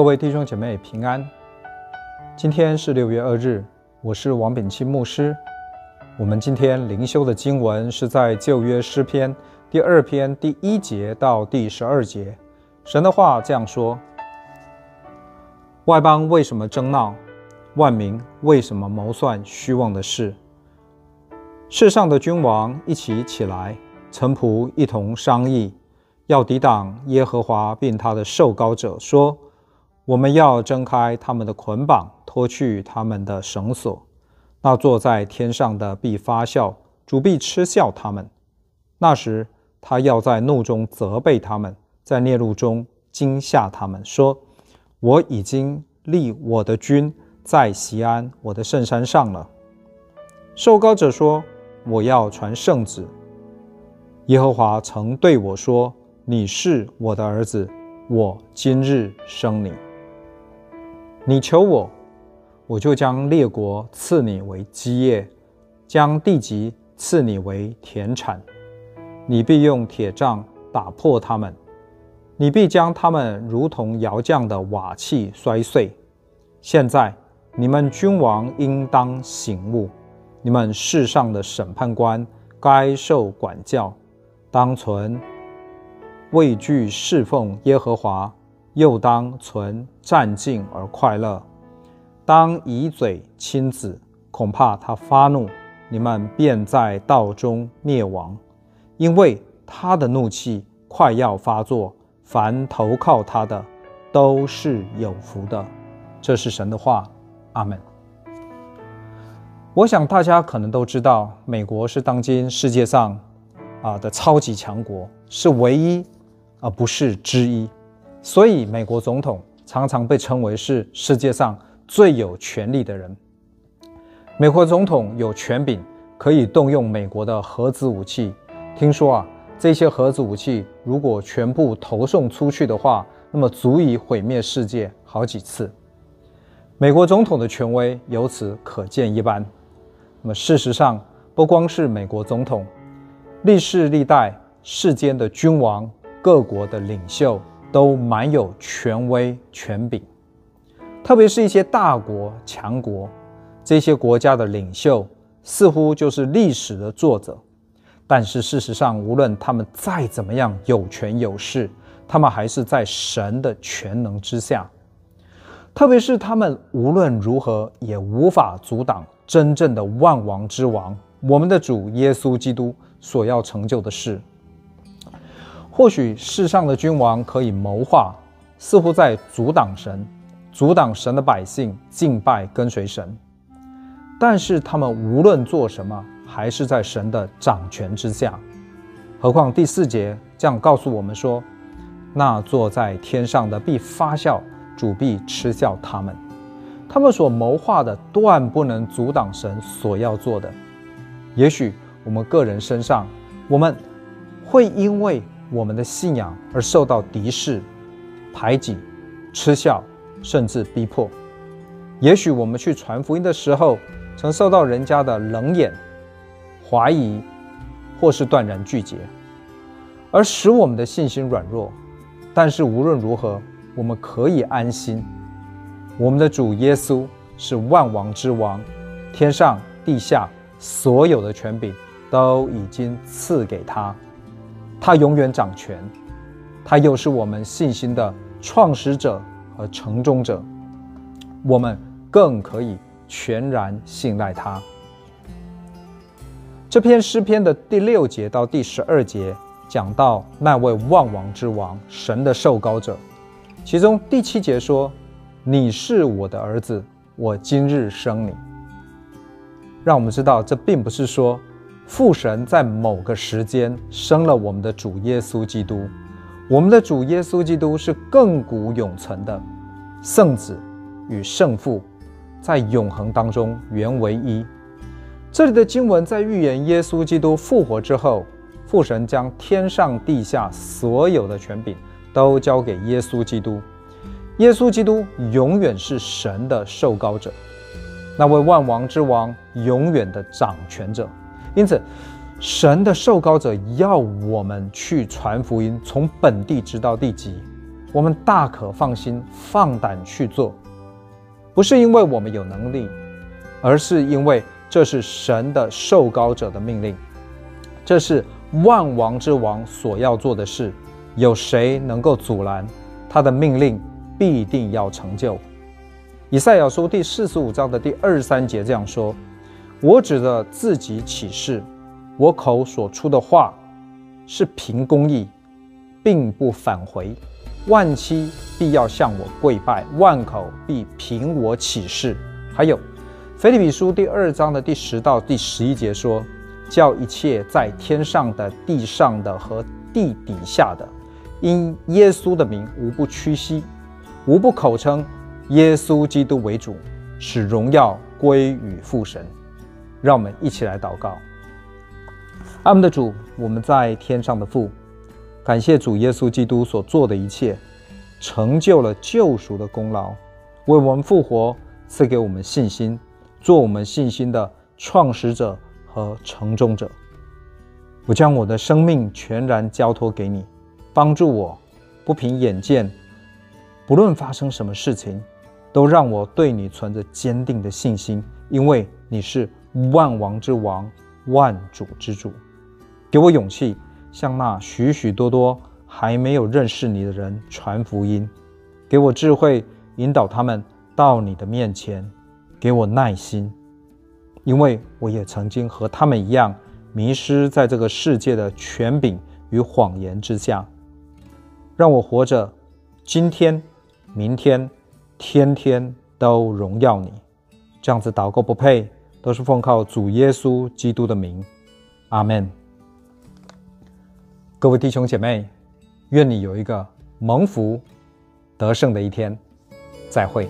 各位弟兄姐妹平安。今天是六月二日，我是王炳钦牧师。我们今天灵修的经文是在旧约诗篇第二篇第一节到第十二节。神的话这样说：外邦为什么争闹？万民为什么谋算虚妄的事？世上的君王一起起来，臣仆一同商议。要抵挡耶和华，并他的受膏者，说：“我们要挣开他们的捆绑，脱去他们的绳索。那坐在天上的必发笑，主必嗤笑他们。那时，他要在怒中责备他们，在烈怒中惊吓他们，说：我已经立我的君在锡安，我的圣山上了。受膏者说：我要传圣旨。耶和华曾对我说。”你是我的儿子，我今日生你。你求我，我就将列国赐你为基业，将地极赐你为田产。你必用铁杖打破他们，你必将他们如同窑匠的瓦器摔碎。现在你们君王应当醒悟，你们世上的审判官该受管教，当存。畏惧侍奉耶和华，又当存战兢而快乐。当以嘴亲子，恐怕他发怒，你们便在道中灭亡。因为他的怒气快要发作，凡投靠他的都是有福的。这是神的话，阿门。我想大家可能都知道，美国是当今世界上啊的超级强国，是唯一。而不是之一，所以美国总统常常被称为是世界上最有权力的人。美国总统有权柄，可以动用美国的核子武器。听说啊，这些核子武器如果全部投送出去的话，那么足以毁灭世界好几次。美国总统的权威由此可见一斑。那么事实上，不光是美国总统，历世历代世间的君王。各国的领袖都蛮有权威权柄，特别是一些大国强国，这些国家的领袖似乎就是历史的作者。但是事实上，无论他们再怎么样有权有势，他们还是在神的权能之下。特别是他们无论如何也无法阻挡真正的万王之王，我们的主耶稣基督所要成就的事。或许世上的君王可以谋划，似乎在阻挡神，阻挡神的百姓敬拜跟随神。但是他们无论做什么，还是在神的掌权之下。何况第四节这样告诉我们说：“那坐在天上的必发笑，主必嗤笑他们。他们所谋划的断不能阻挡神所要做的。也许我们个人身上，我们会因为。”我们的信仰而受到敌视、排挤、嗤笑，甚至逼迫。也许我们去传福音的时候，曾受到人家的冷眼、怀疑，或是断然拒绝，而使我们的信心软弱。但是无论如何，我们可以安心，我们的主耶稣是万王之王，天上地下所有的权柄都已经赐给他。他永远掌权，他又是我们信心的创始者和成终者，我们更可以全然信赖他。这篇诗篇的第六节到第十二节讲到那位万王之王神的受膏者，其中第七节说：“你是我的儿子，我今日生你。”让我们知道，这并不是说。父神在某个时间生了我们的主耶稣基督，我们的主耶稣基督是亘古永存的圣子与圣父，在永恒当中原为一。这里的经文在预言耶稣基督复活之后，父神将天上地下所有的权柄都交给耶稣基督，耶稣基督永远是神的受膏者，那位万王之王，永远的掌权者。因此，神的受膏者要我们去传福音，从本地直到地极。我们大可放心、放胆去做，不是因为我们有能力，而是因为这是神的受膏者的命令，这是万王之王所要做的事，有谁能够阻拦？他的命令必定要成就。以赛亚书第四十五章的第二十三节这样说：“我指着自己起誓，我口所出的话是凭公义，并不返回。万妻必要向我跪拜，万口必凭我起誓。”还有，腓立比书第二章的第十到第十一节说：“叫一切在天上的、地上的和地底下的，因耶稣的名，无不屈膝，无不口称。”耶稣基督为主，使荣耀归于父神。让我们一起来祷告。阿们的主，我们在天上的父，感谢主耶稣基督所做的一切，成就了救赎的功劳，为我们复活，赐给我们信心，做我们信心的创始者和成终者。我将我的生命全然交托给你，帮助我，不凭眼见，不论发生什么事情。都让我对你存着坚定的信心，因为你是万王之王、万主之主。给我勇气，向那许许多多还没有认识你的人传福音；给我智慧，引导他们到你的面前；给我耐心，因为我也曾经和他们一样迷失在这个世界的权柄与谎言之下。让我活着，今天、明天。天天都荣耀你，这样子祷告不配，都是奉靠主耶稣基督的名，阿门。各位弟兄姐妹，愿你有一个蒙福得胜的一天，再会。